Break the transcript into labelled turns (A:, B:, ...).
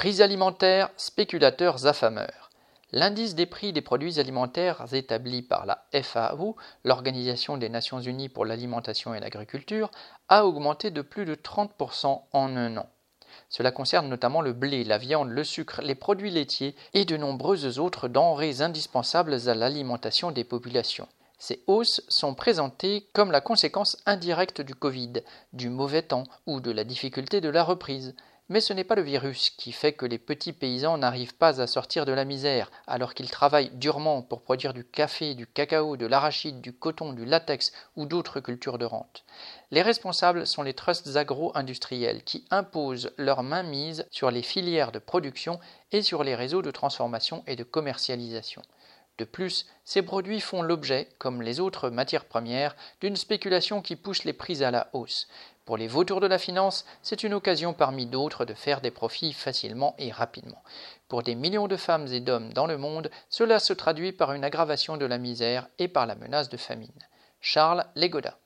A: Prix alimentaires, spéculateurs affameurs. L'indice des prix des produits alimentaires établi par la FAO, l'Organisation des Nations Unies pour l'alimentation et l'agriculture, a augmenté de plus de 30% en un an. Cela concerne notamment le blé, la viande, le sucre, les produits laitiers et de nombreuses autres denrées indispensables à l'alimentation des populations. Ces hausses sont présentées comme la conséquence indirecte du Covid, du mauvais temps ou de la difficulté de la reprise. Mais ce n'est pas le virus qui fait que les petits paysans n'arrivent pas à sortir de la misère, alors qu'ils travaillent durement pour produire du café, du cacao, de l'arachide, du coton, du latex ou d'autres cultures de rente. Les responsables sont les trusts agro-industriels qui imposent leur mainmise sur les filières de production et sur les réseaux de transformation et de commercialisation. De plus, ces produits font l'objet, comme les autres matières premières, d'une spéculation qui pousse les prix à la hausse. Pour les vautours de la finance, c'est une occasion parmi d'autres de faire des profits facilement et rapidement. Pour des millions de femmes et d'hommes dans le monde, cela se traduit par une aggravation de la misère et par la menace de famine. Charles Legoda